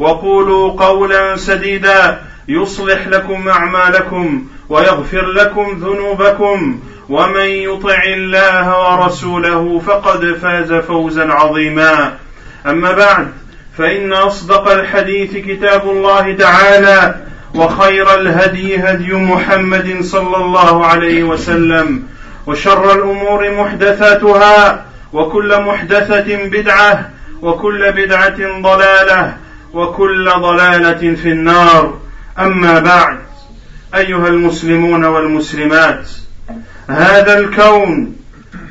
وقولوا قولا سديدا. يصلح لكم أعمالكم ويغفر لكم ذنوبكم. ومن يطع الله ورسوله فقد فاز فوزا عظيما. أما بعد فإن أصدق الحديث كتاب الله تعالى وخير الهدي هدي محمد صلى الله عليه وسلم وشر الأمور محدثاتها وكل محدثة بدعة وكل بدعة ضلالة وكل ضلالة في النار. أما بعد أيها المسلمون والمسلمات هذا الكون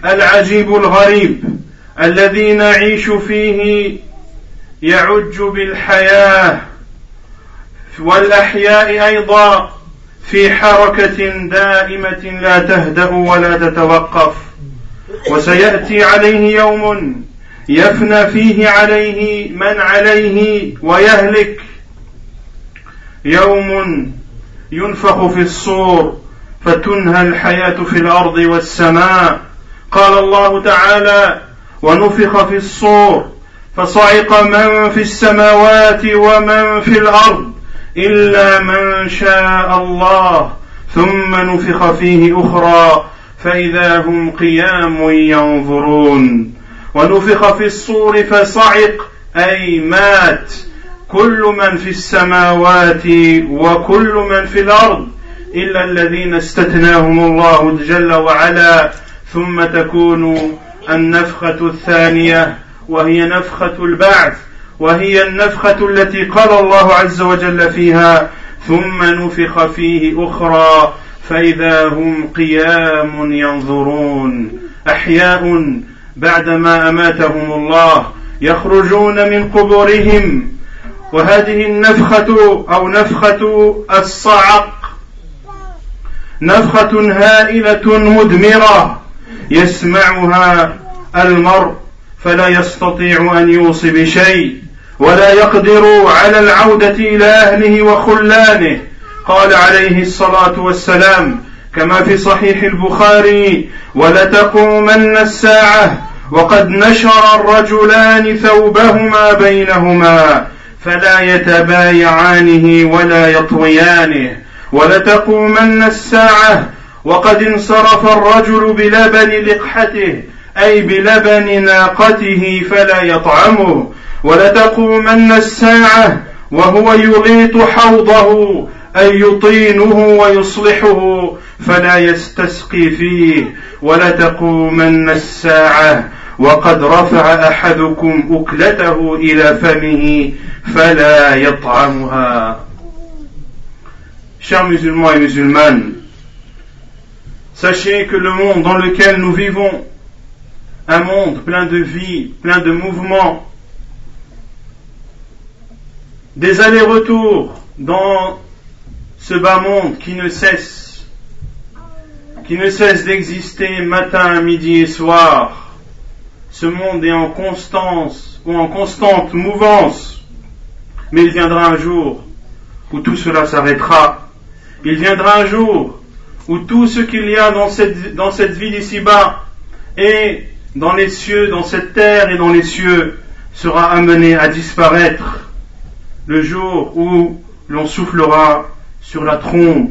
العجيب الغريب الذي نعيش فيه يعج بالحياة والأحياء أيضا في حركة دائمة لا تهدأ ولا تتوقف. وسيأتي عليه يوم يفنى فيه عليه من عليه ويهلك. يوم ينفخ في الصور فتنهى الحياة في الأرض والسماء. قال الله تعالى ونفخ في الصور فصعق من في السماوات ومن في الأرض إلا من شاء الله. ثم نفخ فيه أخرى فإذا هم قيام ينظرون. ونفخ في الصور فصعق أي مات. كل من في السماوات وكل من في الأرض إلا الذين استثناهم الله جل وعلا. ثم تكون النفخة الثانية وهي نفخة البعث وهي النفخة التي قال الله عز وجل فيها. ثم نفخ فيه أخرى فإذا هم قيام ينظرون. أحياء بعدما أماتهم الله يخرجون من قبورهم وهذه النفخة أو نفخة الصعق نفخة هائلة مدمرة يسمعها المرء فلا يستطيع أن يوصي بشيء ولا يقدر على العودة إلى أهله وخلانه. قال عليه الصلاة والسلام كما في صحيح البخاري ولتقومن الساعة وقد نشر الرجلان ثوبهما بينهما فلا يتبايعانه ولا يطويانه ولتقومن الساعة وقد انصرف الرجل بلبن لقحته أي بلبن ناقته فلا يطعمه ولتقومن الساعة وهو يغيط حوضه أي يطينه ويصلحه فلا يستسقي فيه ولتقومن الساعه وقد رفع احدكم اكلته الى فمه فلا يطعمها Chers musulmans et musulmanes, sachez que le monde dans lequel nous vivons, un monde plein de vie, plein de mouvements, des allers-retours dans ce bas monde qui ne cesse, qui ne cesse d'exister matin, midi et soir, ce monde est en constance ou en constante mouvance, mais il viendra un jour où tout cela s'arrêtera. Il viendra un jour où tout ce qu'il y a dans cette, dans cette vie d'ici-bas et dans les cieux, dans cette terre et dans les cieux sera amené à disparaître. Le jour où l'on soufflera sur la trompe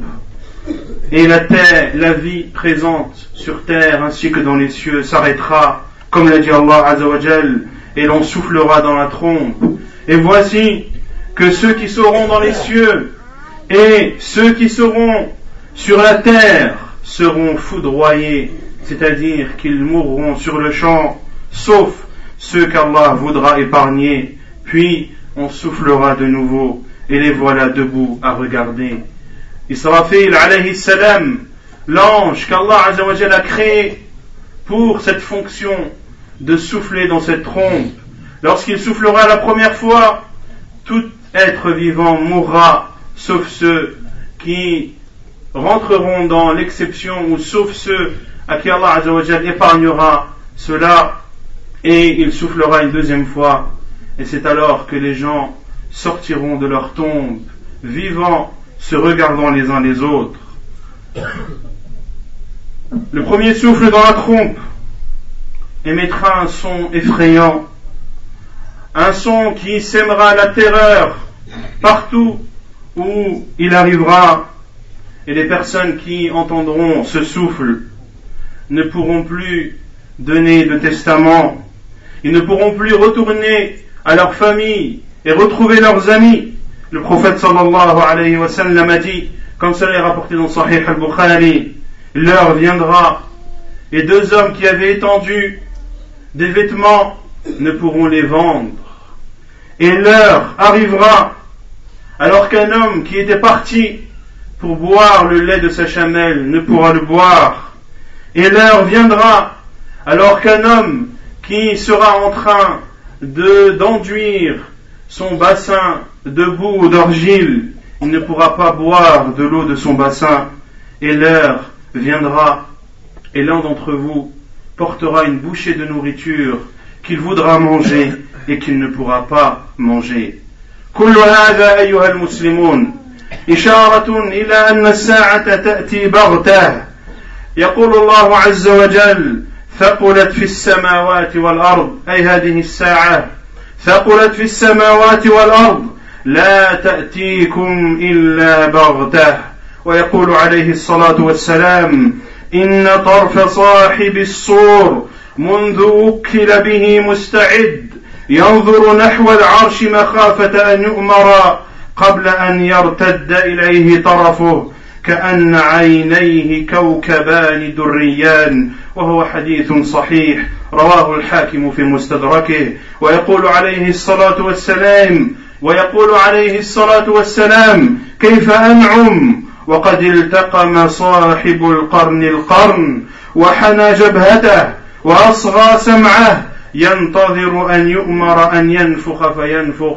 et la terre, la vie présente sur terre ainsi que dans les cieux s'arrêtera, comme l'a dit Allah Azzawajal, et l'on soufflera dans la trompe. Et voici que ceux qui seront dans les cieux, Et ceux qui seront sur la terre seront foudroyés, c'est-à-dire qu'ils mourront sur le champ, sauf ceux qu'Allah voudra épargner, puis on soufflera de nouveau, et les voilà debout à regarder. Israfil alayhi salam, l'ange qu'Allah a créé pour cette fonction de souffler dans cette trompe, lorsqu'il soufflera la première fois, tout être vivant mourra, sauf ceux qui rentreront dans l'exception, ou sauf ceux à qui Allah épargnera cela, et il soufflera une deuxième fois, et c'est alors que les gens sortiront de leur tombe, vivants, se regardant les uns les autres. Le premier souffle dans la trompe émettra un son effrayant, un son qui sèmera la terreur partout où il arrivera, et les personnes qui entendront ce souffle ne pourront plus donner de testament, ils ne pourront plus retourner à leur famille et retrouver leurs amis. Le prophète sallallahu alayhi wa sallam a dit, comme cela est rapporté dans Sahih al-Bukhari, l'heure viendra et deux hommes qui avaient étendu des vêtements ne pourront les vendre. Et l'heure arrivera alors qu'un homme qui était parti pour boire le lait de sa chamelle ne pourra le boire. Et l'heure viendra alors qu'un homme qui sera en train de d'enduire son bassin de boue ou d'argile, il ne pourra pas boire de l'eau de son bassin. Et l'heure viendra et l'un d'entre vous portera une bouchée de nourriture qu'il voudra manger et qu'il ne pourra pas manger. كل هذا أيها المسلمون إشارة إلى أن الساعة تأتي بغتة يقول الله عز وجل ثقلت في السماوات والأرض أي هذه الساعة ثقلت في السماوات والأرض لا تأتيكم إلا بغتة. ويقول عليه الصلاة والسلام إن طرف صاحب الصور منذ وكل به مستعد ينظر نحو العرش مخافة أن يؤمر قبل أن يرتد إليه طرفه كأن عينيه كوكبان دريان وهو حديث صحيح. رواه الحاكم في مستدركه ويقول عليه الصلاة والسلام ويقول عليه الصلاة والسلام كيف أنعم؟ وقد التقم صاحب القرن القرن وحنى جبهته وأصغى سمعه ينتظر أن يؤمر أن ينفخ فينفخ.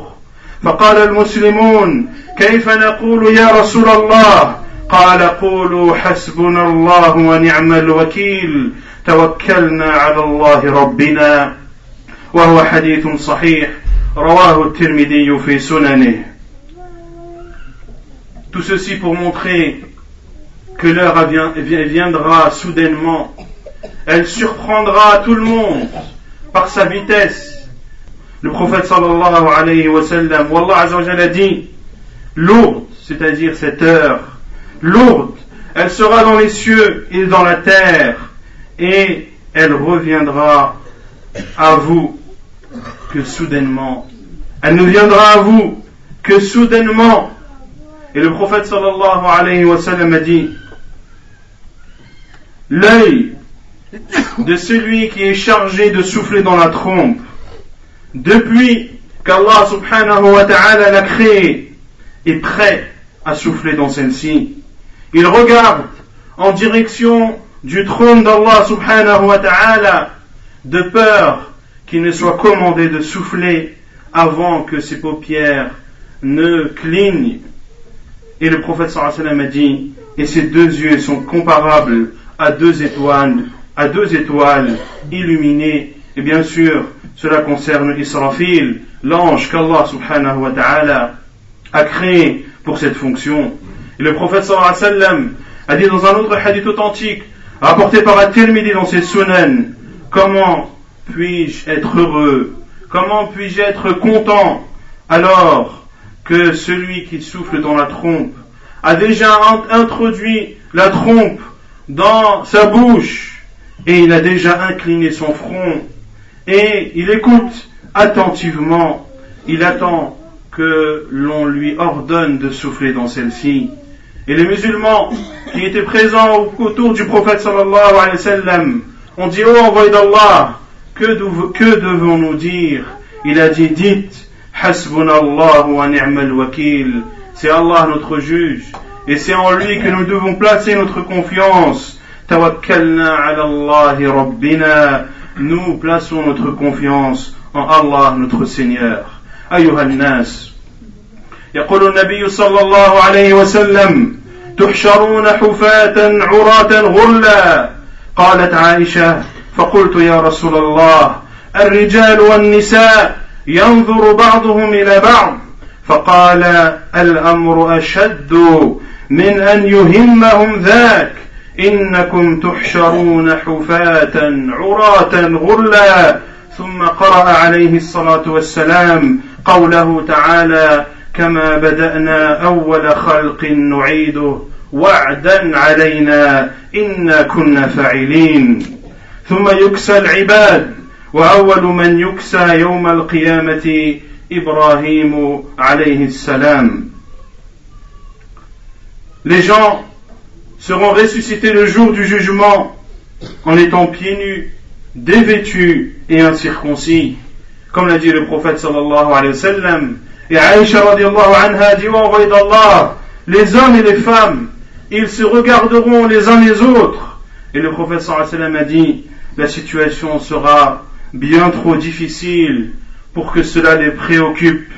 فقال المسلمون كيف نقول يا رسول الله؟ قال قولوا حسبنا الله ونعم الوكيل توكلنا على الله ربنا وهو حديث صحيح رواه الترمذي في سننه Tout ceci pour montrer que l'heure viendra soudainement. Elle surprendra tout le monde par sa vitesse. Le prophète sallallahu alayhi wa sallam, Wallah a dit, lourde, c'est-à-dire cette heure, lourde, elle sera dans les cieux et dans la terre, et elle reviendra à vous que soudainement. Elle ne viendra à vous que soudainement et le prophète sallallahu alayhi wa sallam a dit L'œil de celui qui est chargé de souffler dans la trompe, depuis qu'Allah subhanahu wa ta'ala l'a créé, est prêt à souffler dans celle-ci. Il regarde en direction du trône d'Allah subhanahu wa ta'ala de peur qu'il ne soit commandé de souffler avant que ses paupières ne clignent et le prophète sallallahu a dit, et ces deux yeux sont comparables à deux étoiles, à deux étoiles illuminées. Et bien sûr, cela concerne Israfil, l'ange qu'Allah subhanahu wa ta'ala a créé pour cette fonction. Et le prophète sallallahu a dit dans un autre hadith authentique, rapporté par At-Tirmidhi dans ses sunan, comment puis-je être heureux? Comment puis-je être content? Alors que celui qui souffle dans la trompe a déjà introduit la trompe dans sa bouche et il a déjà incliné son front et il écoute attentivement, il attend que l'on lui ordonne de souffler dans celle-ci. Et les musulmans qui étaient présents autour du prophète sallallahu alayhi wa sallam ont dit, oh envoyé d'Allah, que, que devons-nous dire Il a dit, dites, hasbunallah wa ni'mal wakil, c'est Allah notre juge, et c'est en lui que nous devons placer notre confiance. Tawakkalna ala Allahi rabbina, nous plaçons notre confiance en Allah notre Seigneur. أيها الناس يقول النبي صلى الله عليه وسلم تحشرون حفاة عراة غرلا قالت عائشة فقلت يا رسول الله الرجال والنساء ينظر بعضهم إلى بعض. فقال الأمر أشد من أن يهمهم ذاك. إنكم تحشرون حفاة عراة غرلا ثم قرأ عليه الصلاة والسلام قوله تعالى كما بدأنا أول خلق نعيده. وعدا علينا إنا كنا فاعلين ثم يكسى العباد وأول من يكسى يوم القيامة إبراهيم عليه السلام Les gens seront ressuscités le jour du jugement en étant pieds nus, dévêtus et incirconcis. Comme l'a dit le prophète sallallahu alayhi wa sallam, et Aïcha radiallahu anha dit, envoyé d'Allah, les hommes et les femmes, ils se regarderont les uns les autres. Et le prophète sallam a dit, la situation sera bien trop difficile pour que cela les préoccupe.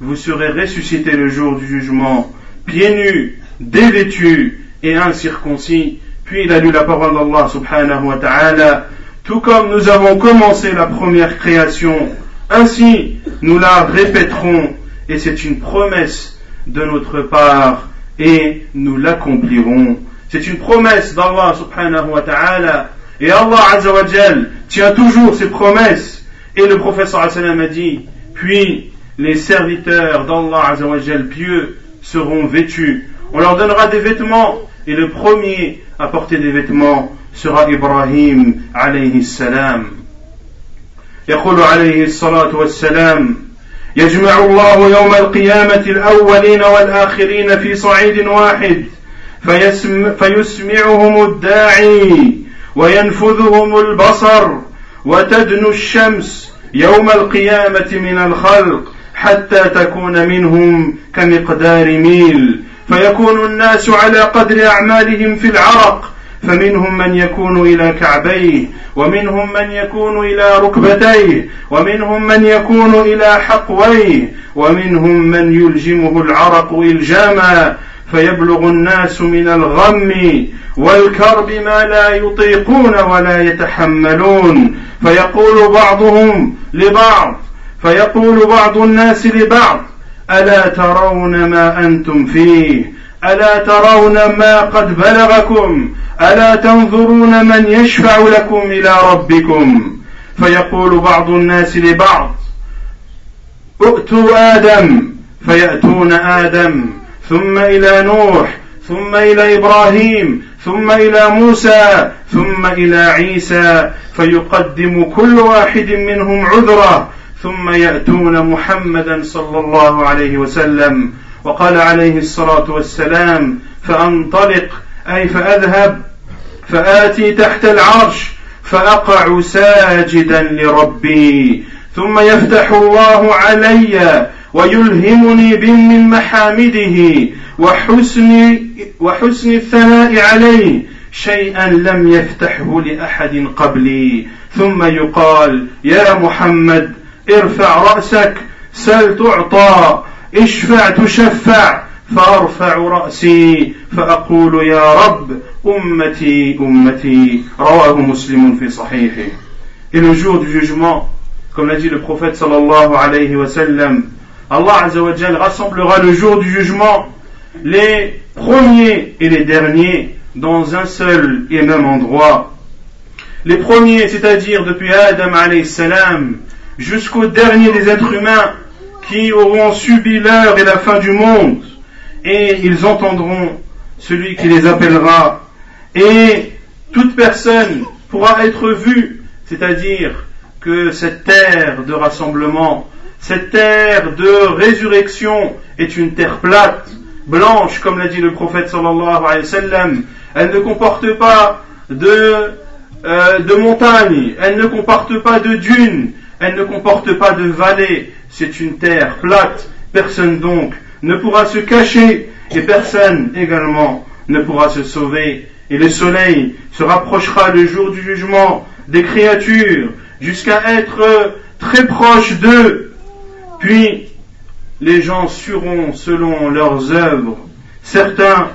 Vous serez ressuscités le jour du jugement, pieds nus, dévêtus et incirconcis. Puis il a lu la parole d'Allah subhanahu wa ta'ala, tout comme nous avons commencé la première création, ainsi nous la répéterons, et c'est une promesse de notre part, et nous l'accomplirons. C'est une promesse d'Allah subhanahu wa ta'ala, et Allah azza wa tient toujours ses promesses. Et le professeur sallam a dit, puis les serviteurs d'Allah azza wa pieux seront vêtus. On leur donnera des vêtements, et le premier à porter des vêtements sera Ibrahim alayhi salam. يقول عليه الصلاة والسلام يجمع الله يوم القيامة الأولين والآخرين في صعيد واحد فيسم فيسمعهم الداعي وينفذهم البصر وتدنو الشمس يوم القيامة من الخلق حتى تكون منهم كمقدار ميل. فيكون الناس على قدر أعمالهم في العرق فمنهم من يكون إلى كعبيه ومنهم من يكون إلى ركبتيه ومنهم من يكون إلى حقويه ومنهم من يلجمه العرق إلجاما فيبلغ الناس من الغم والكرب ما لا يطيقون ولا يتحملون. فيقول بعضهم لبعض فيقول بعض الناس لبعض ألا ترون ما أنتم فيه؟ ألا ترون ما قد بلغكم؟ ألا تنظرون من يشفع لكم إلى ربكم؟ فيقول بعض الناس لبعض ائتوا آدم فيأتون آدم ثم إلى نوح ثم إلى إبراهيم ثم إلى موسى ثم إلى عيسى فيقدم كل واحد منهم عذره ثم يأتون محمدا صلى الله عليه وسلم وقال عليه الصلاة والسلام فأنطلق أي فأذهب فآتي تحت العرش فأقع ساجدا لربي ثم يفتح الله علي ويلهمني من محامده وحسن وحسن الثناء عليه شيئا لم يفتحه لأحد قبلي. ثم يقال يا محمد ارفع رأسك سل تعطى. اشفع تشفع فارفع راسي فاقول يا رب امتي امتي رواه مسلم في صحيحه Et le jour du jugement, comme l'a dit le prophète sallallahu alayhi wa sallam, Allah Azzawajal rassemblera le jour du jugement les premiers et les derniers dans un seul et même endroit. Les premiers, c'est-à-dire depuis Adam salam jusqu'au dernier des êtres humains qui auront subi l'heure et la fin du monde, et ils entendront celui qui les appellera, et toute personne pourra être vue, c'est-à-dire que cette terre de rassemblement Cette terre de résurrection est une terre plate, blanche, comme l'a dit le prophète. Elle ne comporte pas de, euh, de montagnes, elle ne comporte pas de dunes, elle ne comporte pas de vallées. C'est une terre plate. Personne donc ne pourra se cacher et personne également ne pourra se sauver. Et le soleil se rapprochera le jour du jugement des créatures jusqu'à être très proche d'eux. Puis les gens sueront selon leurs œuvres. Certains,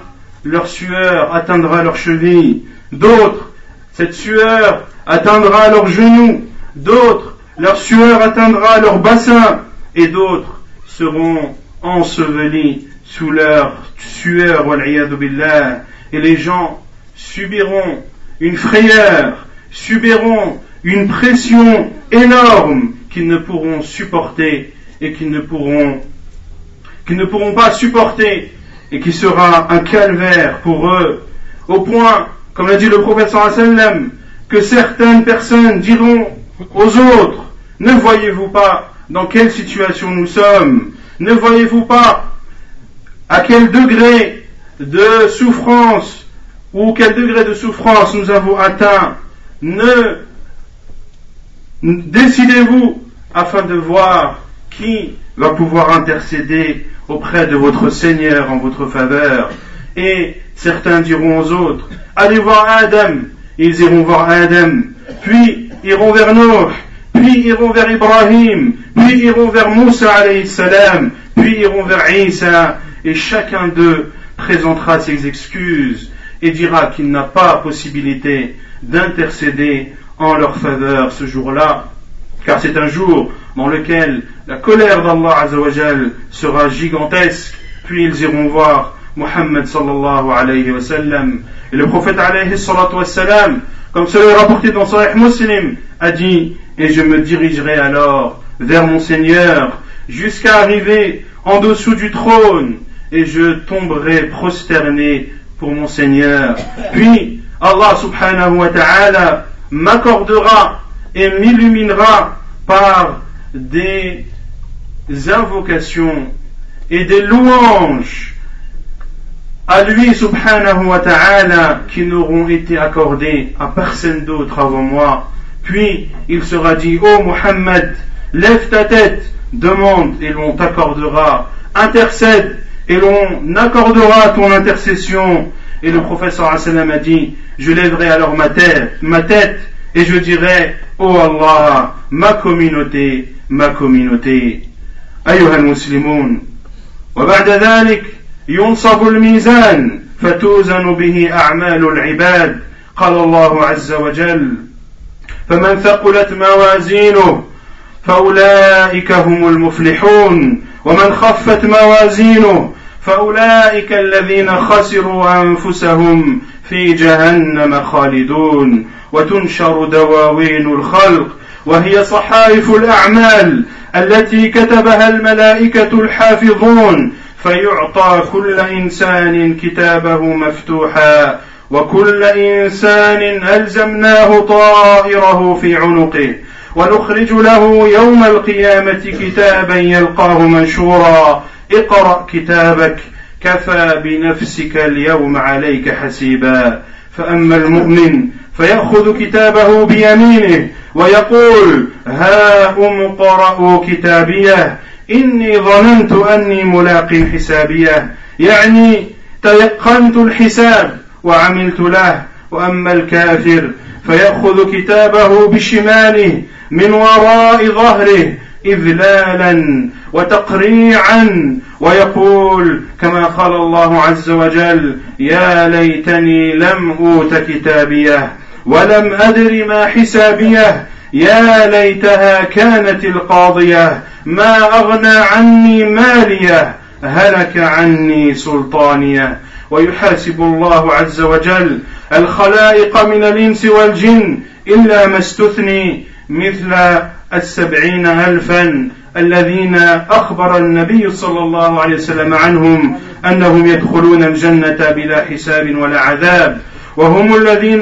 leur sueur atteindra leurs chevilles. D'autres, cette sueur atteindra leurs genoux. D'autres, leur sueur atteindra leur bassin. Et d'autres seront ensevelis sous leur sueur, et les gens subiront une frayeur, subiront une pression énorme qu'ils ne pourront supporter et qu'ils ne pourront qu'ils ne pourront pas supporter et qui sera un calvaire pour eux, au point, comme l'a dit le prophète sallam, que certaines personnes diront aux autres, ne voyez-vous pas dans quelle situation nous sommes? Ne voyez-vous pas à quel degré de souffrance ou quel degré de souffrance nous avons atteint? Ne décidez-vous afin de voir qui va pouvoir intercéder auprès de votre Seigneur en votre faveur? Et certains diront aux autres, allez voir Adam. Ils iront voir Adam, puis iront vers Noé, puis iront vers Ibrahim, puis iront vers Moussa alayhi salam, puis iront vers Isa, et chacun d'eux présentera ses excuses et dira qu'il n'a pas possibilité d'intercéder en leur faveur ce jour-là, car c'est un jour dans lequel la colère d'Allah sera gigantesque, puis ils iront voir Muhammad sallallahu alayhi wa sallam. Et le prophète alayhi wa sallam, comme cela est rapporté dans Sahih Muslim, a dit, et je me dirigerai alors vers mon Seigneur, jusqu'à arriver en dessous du trône, et je tomberai prosterné pour mon Seigneur. Puis Allah subhanahu wa ta'ala m'accordera et m'illuminera par des invocations et des louanges à lui subhanahu wa ta'ala qui n'auront été accordées à personne d'autre avant moi. Puis il sera dit, ô Muhammad, lève ta tête, demande et l'on t'accordera, intercède et l'on accordera ton intercession. Et le professeur sallam a dit, je lèverai alors ma tête, ma tête et je dirai, ô Allah, ma communauté, ma communauté. أيها المسلمون وبعد ذلك ينصب الميزان فتوزن به أعمال العباد قال الله عز وجل فمن ثقلت موازينه فأولئك هم المفلحون. ومن خفت موازينه فأولئك الذين خسروا أنفسهم في جهنم خالدون. وتنشر دواوين الخلق وهي صحائف الأعمال التي كتبها الملائكة الحافظون. فيعطى كل إنسان كتابه مفتوحا وكل إنسان ألزمناه طائره في عنقه ونخرج له يوم القيامة كتابا يلقاه منشورا اقرأ كتابك كفى بنفسك اليوم عليك حسيبا. فأما المؤمن فيأخذ كتابه بيمينه ويقول ها أم اقرأوا كتابية إني ظننت أني ملاق حسابية يعني تيقنت الحساب. وعملت له وأما الكافر فيأخذ كتابه بشماله من وراء ظهره إذلالا وتقريعا ويقول كما قال الله عز وجل يا ليتني لم أوت كتابيه ولم أدر ما حسابيه يا ليتها كانت القاضية ما أغنى عني ماليه هلك عني سلطانيه ويحاسب الله عز وجل الخلائق من الإنس والجن إلا ما استثني مثل السبعين ألفا الذين أخبر النبي صلى الله عليه وسلم عنهم أنهم يدخلون الجنة بلا حساب ولا عذاب وهم الذين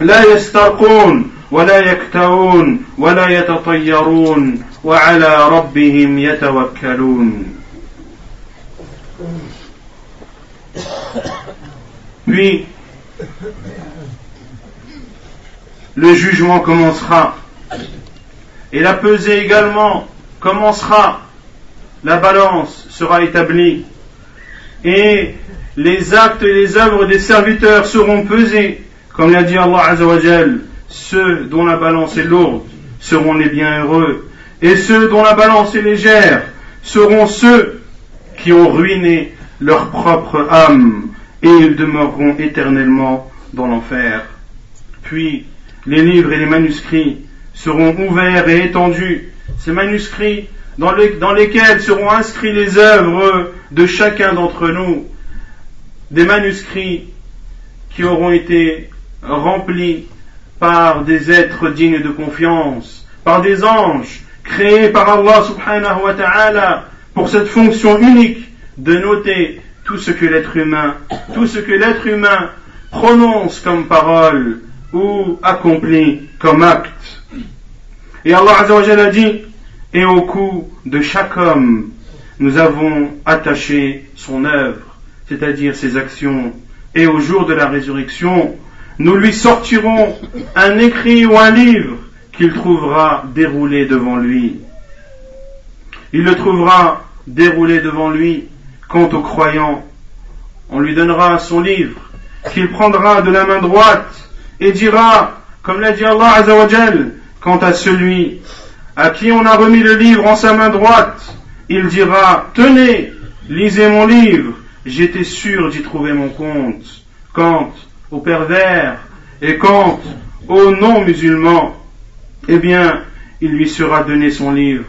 لا يسترقون ولا يكتوون ولا يتطيرون وعلى ربهم يتوكلون. Puis, le jugement commencera. Et la pesée également commencera. La balance sera établie. Et les actes et les œuvres des serviteurs seront pesés. Comme l'a dit Allah Azzawajal, ceux dont la balance est lourde seront les bienheureux. Et ceux dont la balance est légère seront ceux qui ont ruiné leur propre âme et ils demeureront éternellement dans l'enfer. Puis les livres et les manuscrits seront ouverts et étendus. Ces manuscrits dans, dans lesquels seront inscrits les œuvres de chacun d'entre nous. Des manuscrits qui auront été remplis par des êtres dignes de confiance, par des anges créés par Allah subhanahu wa ta'ala pour cette fonction unique de noter tout ce que l'être humain, tout ce que l'être humain prononce comme parole ou accomplit comme acte. Et Allah a dit, et au cou de chaque homme, nous avons attaché son œuvre, c'est-à-dire ses actions, et au jour de la résurrection, nous lui sortirons un écrit ou un livre qu'il trouvera déroulé devant lui. Il le trouvera déroulé devant lui Quant au croyant, on lui donnera son livre, qu'il prendra de la main droite et dira, comme l'a dit Allah Azzawajal, quant à celui à qui on a remis le livre en sa main droite, il dira, tenez, lisez mon livre, j'étais sûr d'y trouver mon compte. Quant aux pervers et quant aux non-musulmans, eh bien, il lui sera donné son livre,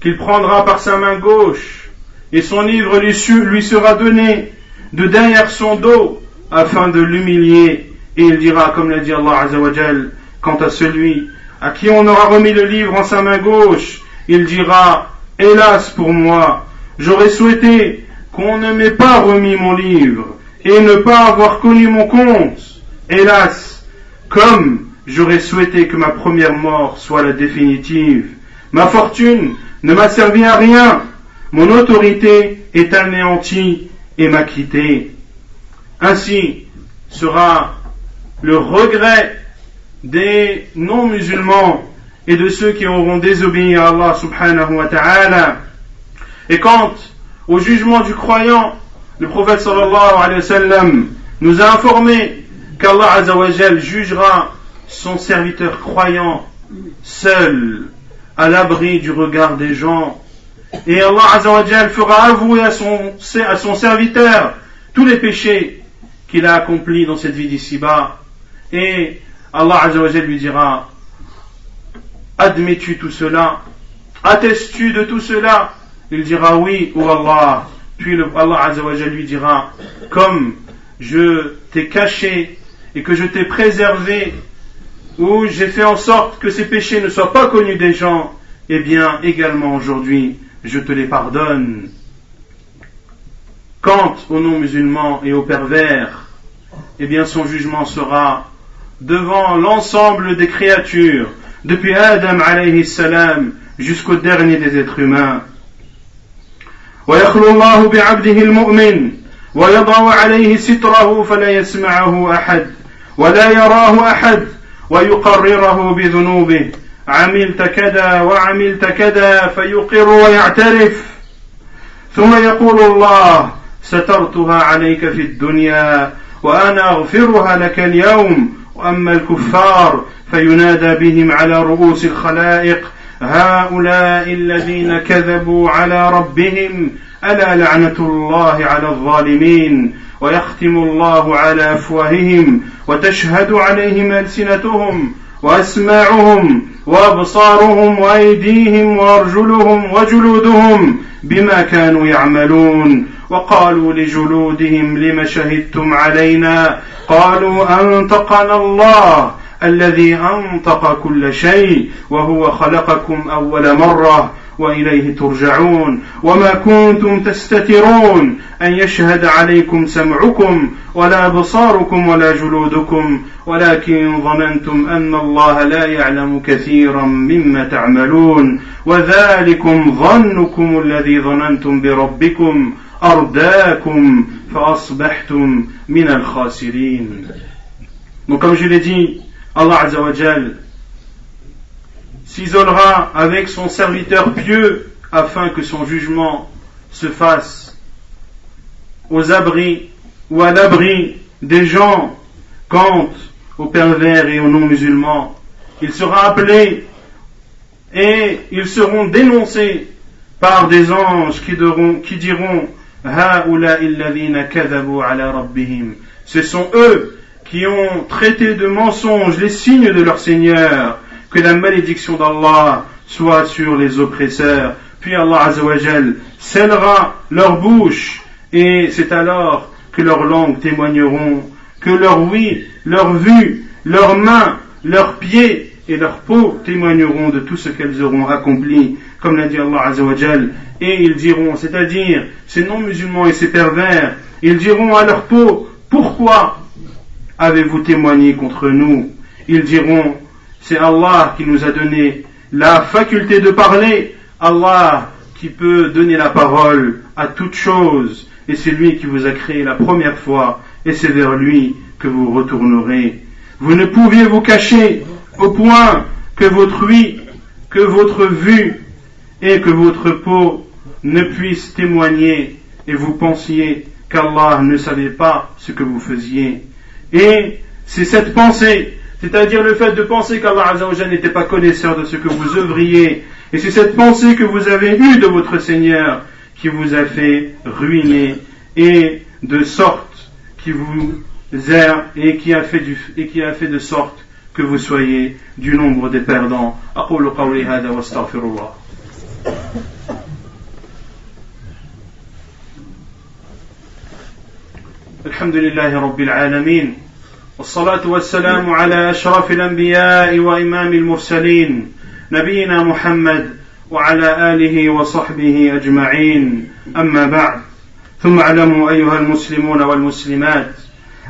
qu'il prendra par sa main gauche et son livre lui sera donné de derrière son dos afin de l'humilier. Et il dira, comme l'a dit Allah Azzawajal, quant à celui à qui on aura remis le livre en sa main gauche, il dira, hélas pour moi, j'aurais souhaité qu'on ne m'ait pas remis mon livre et ne pas avoir connu mon compte. Hélas, comme j'aurais souhaité que ma première mort soit la définitive. Ma fortune ne m'a servi à rien mon autorité est anéantie et m'a quitté. Ainsi sera le regret des non-musulmans et de ceux qui auront désobéi à Allah subhanahu wa ta'ala. Et quant au jugement du croyant, le prophète sallallahu alayhi wa sallam nous a informé qu'Allah azawajal jugera son serviteur croyant seul à l'abri du regard des gens et Allah Azzawajal fera avouer à son, à son serviteur tous les péchés qu'il a accomplis dans cette vie d'ici-bas. Et Allah Azzawajal lui dira, admets-tu tout cela? Attestes-tu de tout cela Il dira oui, ou Allah. Puis Allah Azzawajal lui dira, comme je t'ai caché et que je t'ai préservé, ou j'ai fait en sorte que ces péchés ne soient pas connus des gens, eh bien également aujourd'hui, je te les pardonne. Quant aux non-musulmans et aux pervers, eh bien son jugement sera devant l'ensemble des créatures, depuis Adam alayhi salam jusqu'au dernier des êtres humains. ويخلو الله بعبده المؤمن ويضع عليه ستره فلا يسمعه احد ولا يراه احد ويقرره بذنوبه عملت كذا وعملت كذا فيقر ويعترف. ثم يقول الله سترتها عليك في الدنيا وأنا أغفرها لك اليوم. وأما الكفار فينادى بهم على رؤوس الخلائق هؤلاء الذين كذبوا على ربهم. ألا لعنة الله على الظالمين؟ ويختم الله على أفواههم وتشهد عليهم ألسنتهم. واسماعهم وابصارهم وأيديهم وأرجلهم وجلودهم بما كانوا يعملون وقالوا لجلودهم لم شهدتم علينا قالوا أنطقنا الله الذي أنطق كل شيء وهو خلقكم أول مرة وإليه ترجعون. وما كنتم تستترون. أن يشهد عليكم سمعكم ولا أبصاركم ولا جلودكم. ولكن ظننتم أن الله لا يعلم كثيرا مما تعملون. وذلكم ظنكم الذي ظننتم بربكم. أرداكم فأصبحتم من الخاسرين. Donc comme je l'ai dit, Allah Azzawajal s'isolera avec son serviteur pieux afin que son jugement se fasse aux abris ou à l'abri des gens quant aux pervers et aux non-musulmans. Il sera appelé et ils seront dénoncés par des anges qui diront, qui diront ce sont eux qui ont traité de mensonges les signes de leur Seigneur que la malédiction d'Allah soit sur les oppresseurs. Puis Allah Azzawajal scellera leur bouche et c'est alors que leurs langues témoigneront que leur oui, leur vue, leurs mains, leurs pieds et leurs peaux témoigneront de tout ce qu'elles auront accompli, comme l'a dit Allah Azzawajal. Et ils diront, c'est-à-dire ces non-musulmans et ces pervers, ils diront à leur peau, pourquoi avez-vous témoigné contre nous? Ils diront, c'est Allah qui nous a donné la faculté de parler, Allah qui peut donner la parole à toute chose, et c'est lui qui vous a créé la première fois, et c'est vers lui que vous retournerez. Vous ne pouviez vous cacher au point que votre oui, que votre vue et que votre peau ne puissent témoigner et vous pensiez qu'Allah ne savait pas ce que vous faisiez. Et c'est cette pensée c'est-à-dire le fait de penser qu'Allah n'était pas connaisseur de ce que vous œuvriez. Et c'est cette pensée que vous avez eue de votre Seigneur qui vous a fait ruiner et de sorte qui vous a et qui a fait, et qui a fait de sorte que vous soyez du nombre des perdants. والصلاة والسلام على أشرف الأنبياء وإمام المرسلين نبينا محمد وعلى آله وصحبه أجمعين. أما بعد ثم اعلموا أيها المسلمون والمسلمات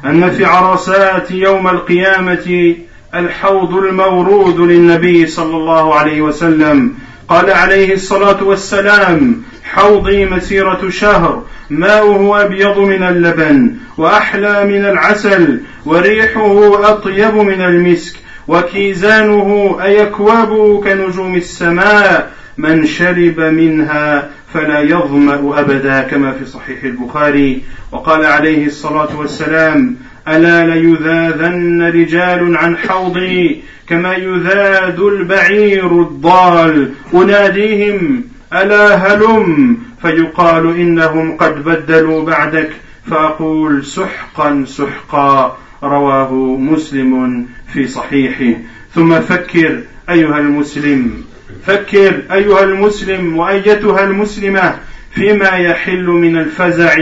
أن في عرسات يوم القيامة الحوض المورود للنبي صلى الله عليه وسلم قال عليه الصلاة والسلام حوضي مسيرة شهر ماؤه أبيض من اللبن وأحلى من العسل وريحه أطيب من المسك وكيزانه أيكوابه كنجوم السماء من شرب منها فلا يظمأ أبدا كما في صحيح البخاري. وقال عليه الصلاة والسلام ألا ليذاذن رجال عن حوضي كما يذاد البعير الضال؟ أناديهم ألا هلم؟ فيقال إنهم قد بدلوا بعدك. فأقول سحقا سحقا. رواه مسلم في صحيحه. ثم فكر أيها المسلم فكر أيها المسلم وأيتها المسلمة فيما يحل من الفزع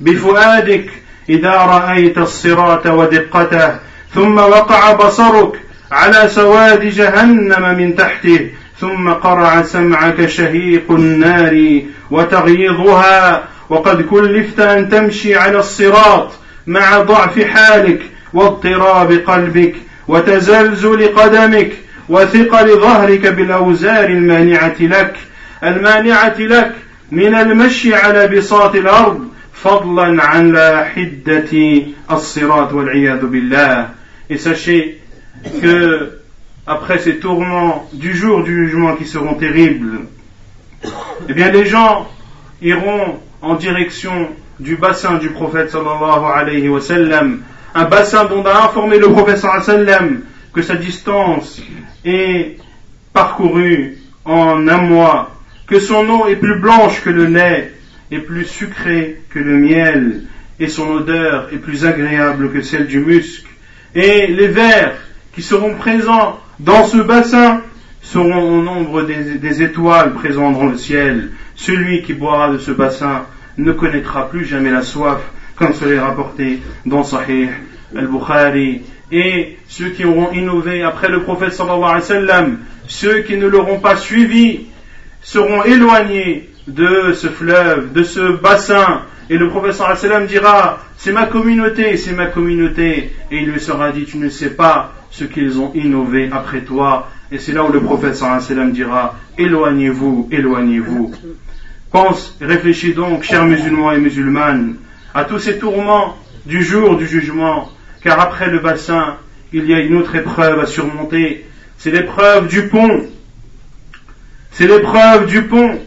بفؤادك إذا رأيت الصراط ودقته ثم وقع بصرك على سواد جهنم من تحته ثم قرع سمعك شهيق النار وتغييظها وقد كلفت أن تمشي على الصراط مع ضعف حالك واضطراب قلبك وتزلزل قدمك وثقل ظهرك بالاوزار المانعه لك المانعه لك من المشي على بساط الارض فضلا عن لا حده الصراط والعياذ بالله et sachez que après ces tourments du jour du jugement qui seront terribles, eh bien les gens iront en direction du bassin du prophète sallallahu alayhi wa sallam, un bassin dont a informé le prophète sallallahu alayhi wa sallam que sa distance est parcourue en un mois, que son eau est plus blanche que le lait, et plus sucrée que le miel, et son odeur est plus agréable que celle du musc, et les vers qui seront présents dans ce bassin seront au nombre des, étoiles présentes dans le ciel. Celui qui boira de ce bassin ne connaîtra plus jamais la soif, comme cela est rapporté dans Sahih al-Bukhari. Et ceux qui auront innové après le prophète sallallahu alayhi wa sallam, ceux qui ne l'auront pas suivi, seront éloignés de ce fleuve, de ce bassin, et le professeur sallam dira, c'est ma communauté, c'est ma communauté, et il lui sera dit, tu ne sais pas ce qu'ils ont innové après toi, et c'est là où le prophète sallam dira, éloignez-vous, éloignez-vous. Pense, réfléchis donc, chers musulmans et musulmanes, à tous ces tourments du jour du jugement, car après le bassin, il y a une autre épreuve à surmonter, c'est l'épreuve du pont. C'est l'épreuve du pont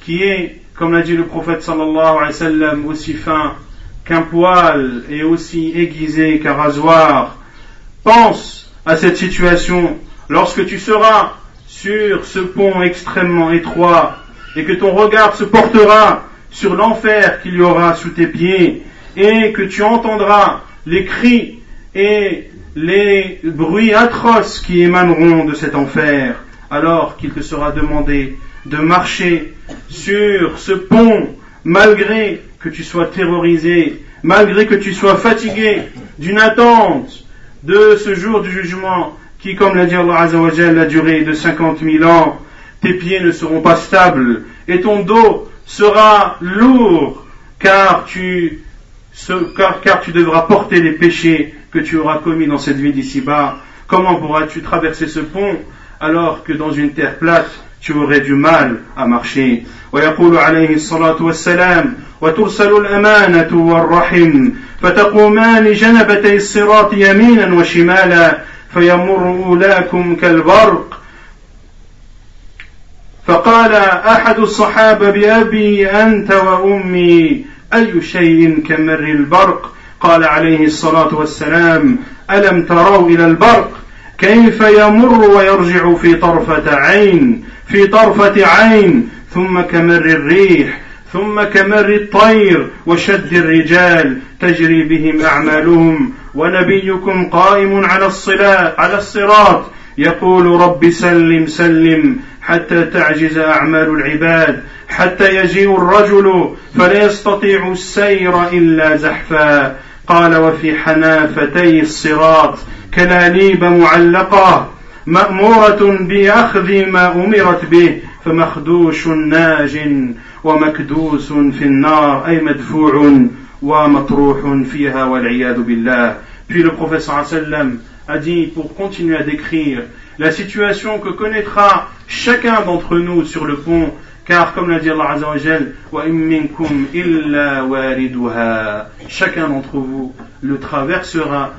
qui est, comme l'a dit le prophète sallallahu alayhi wa sallam, aussi fin qu'un poil et aussi aiguisé qu'un rasoir. Pense à cette situation lorsque tu seras sur ce pont extrêmement étroit et que ton regard se portera sur l'enfer qu'il y aura sous tes pieds et que tu entendras les cris et les bruits atroces qui émaneront de cet enfer alors qu'il te sera demandé de marcher sur ce pont malgré que tu sois terrorisé, malgré que tu sois fatigué d'une attente de ce jour du jugement qui, comme l'a dit Allah Azzawajal, a duré de 50 000 ans, tes pieds ne seront pas stables et ton dos sera lourd car tu, car, car tu devras porter les péchés que tu auras commis dans cette vie d'ici-bas. Comment pourras-tu traverser ce pont alors que dans une terre plate, tu aurais du mal à marcher ويقول عليه الصلاة والسلام وترسل الأمانة والرحم فتقومان جنبتي الصراط يمينا وشمالا فيمر أولاكم كالبرق فقال أحد الصحابة بأبي أنت وأمي أي شيء كمر البرق قال عليه الصلاة والسلام ألم تروا إلى البرق؟ كيف يمر ويرجع في طرفة عين في طرفة عين ثم كمر الريح ثم كمر الطير وشد الرجال تجري بهم أعمالهم ونبيكم قائم على الصلاة على الصراط يقول رب سلم سلم حتى تعجز أعمال العباد حتى يجيء الرجل فلا يستطيع السير إلا زحفا. قال وفي حنافتي الصراط كلاليب معلقة مأمورة بأخذ ما أمرت به فمخدوش ناج ومكدوس في النار أي مدفوع ومطروح فيها والعياذ بالله. Puis le professeur sallam a dit, pour continuer à décrire la situation que connaîtra chacun d'entre nous sur le pont, car comme l'a dit Allah Azzawajal, chacun d'entre vous le traversera,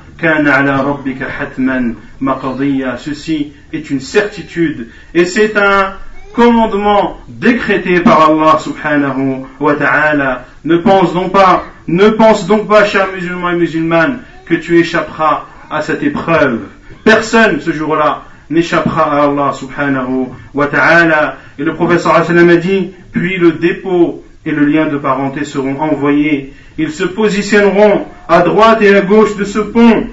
ceci est une certitude, et c'est un commandement décrété par Allah subhanahu wa ta'ala. Ne pense donc pas, ne pense donc pas, chers musulmans et musulmanes, que tu échapperas à cette épreuve. Personne ce jour-là n'échappera à Allah subhanahu wa ta'ala. Et le professeur sallam a dit, puis le dépôt et le lien de parenté seront envoyés. Ils se positionneront à droite et à gauche de ce pont.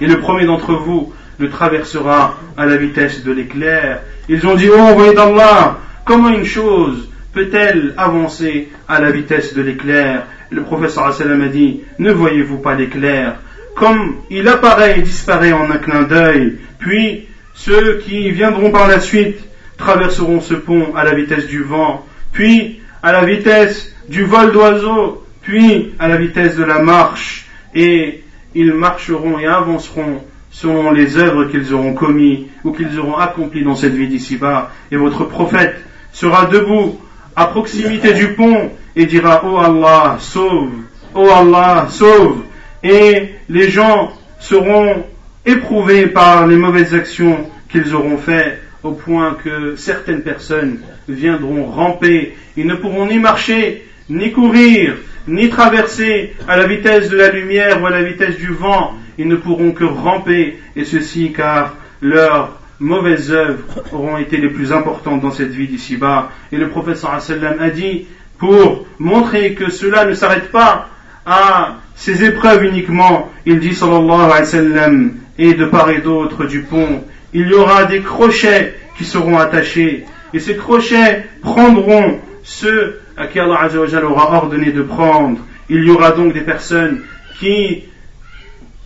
Et le premier d'entre vous le traversera à la vitesse de l'éclair. Ils ont dit, oh envoyé d'Allah, comment une chose peut-elle avancer à la vitesse de l'éclair? Le professeur sallam a dit, ne voyez-vous pas l'éclair? Comme il apparaît et disparaît en un clin d'œil, puis ceux qui viendront par la suite traverseront ce pont à la vitesse du vent, puis à la vitesse du vol d'oiseau, puis à la vitesse de la marche, et ils marcheront et avanceront selon les œuvres qu'ils auront commis ou qu'ils auront accomplies dans cette vie d'ici-bas. Et votre prophète sera debout à proximité du pont et dira, Oh Allah, sauve, Oh Allah, sauve, et les gens seront éprouvés par les mauvaises actions qu'ils auront faites au point que certaines personnes viendront ramper. Ils ne pourront ni marcher, ni courir, ni traverser à la vitesse de la lumière ou à la vitesse du vent. Ils ne pourront que ramper, et ceci car leurs mauvaises œuvres auront été les plus importantes dans cette vie d'ici-bas. Et le professeur a dit, pour montrer que cela ne s'arrête pas à ces épreuves uniquement, il dit sallallahu alayhi wa sallam, et de part et d'autre du pont, il y aura des crochets qui seront attachés, et ces crochets prendront ceux à qui Allah aura ordonné de prendre. Il y aura donc des personnes qui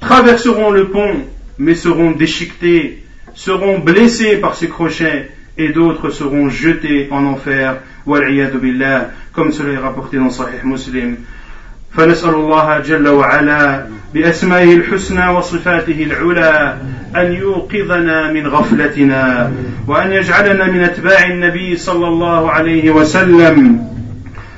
traverseront le pont, mais seront déchiquetées, seront blessées par ces crochets, et d'autres seront jetés en enfer, comme cela est rapporté dans Sahih Muslim. فنسأل الله جل وعلا بأسمائه الحسنى وصفاته العلى أن يوقظنا من غفلتنا وأن يجعلنا من أتباع النبي صلى الله عليه وسلم.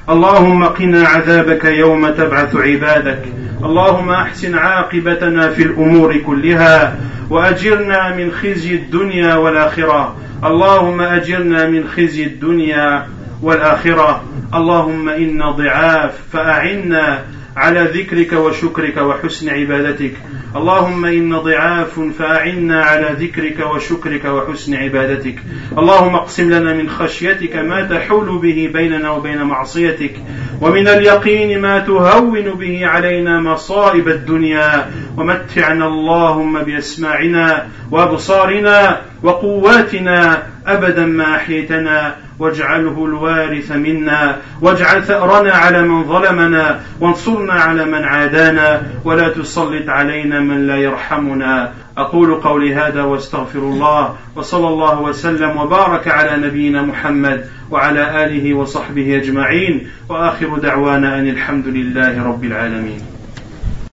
اللهم قنا عذابك يوم تبعث عبادك. اللهم أحسن عاقبتنا في الأمور كلها وأجرنا من خزي الدنيا والآخرة. اللهم أجرنا من خزي الدنيا والآخرة. اللهم إنا ضعاف فأعنا على ذكرك وشكرك وحسن عبادتك. اللهم إن ضعاف فأعنا على ذكرك وشكرك وحسن عبادتك. اللهم اقسم لنا من خشيتك ما تحول به بيننا وبين معصيتك ومن اليقين ما تهون به علينا مصائب الدنيا. ومتعنا اللهم بأسماعنا وأبصارنا وقواتنا أبدا ما أحيتنا واجعله الوارث منا واجعل ثأرنا على من ظلمنا وانصرنا على من عادانا ولا تسلط علينا من لا يرحمنا. أقول قولي هذا واستغفر الله وصلى الله وسلم وبارك على نبينا محمد وعلى آله وصحبه أجمعين وآخر دعوانا أن الحمد لله رب العالمين.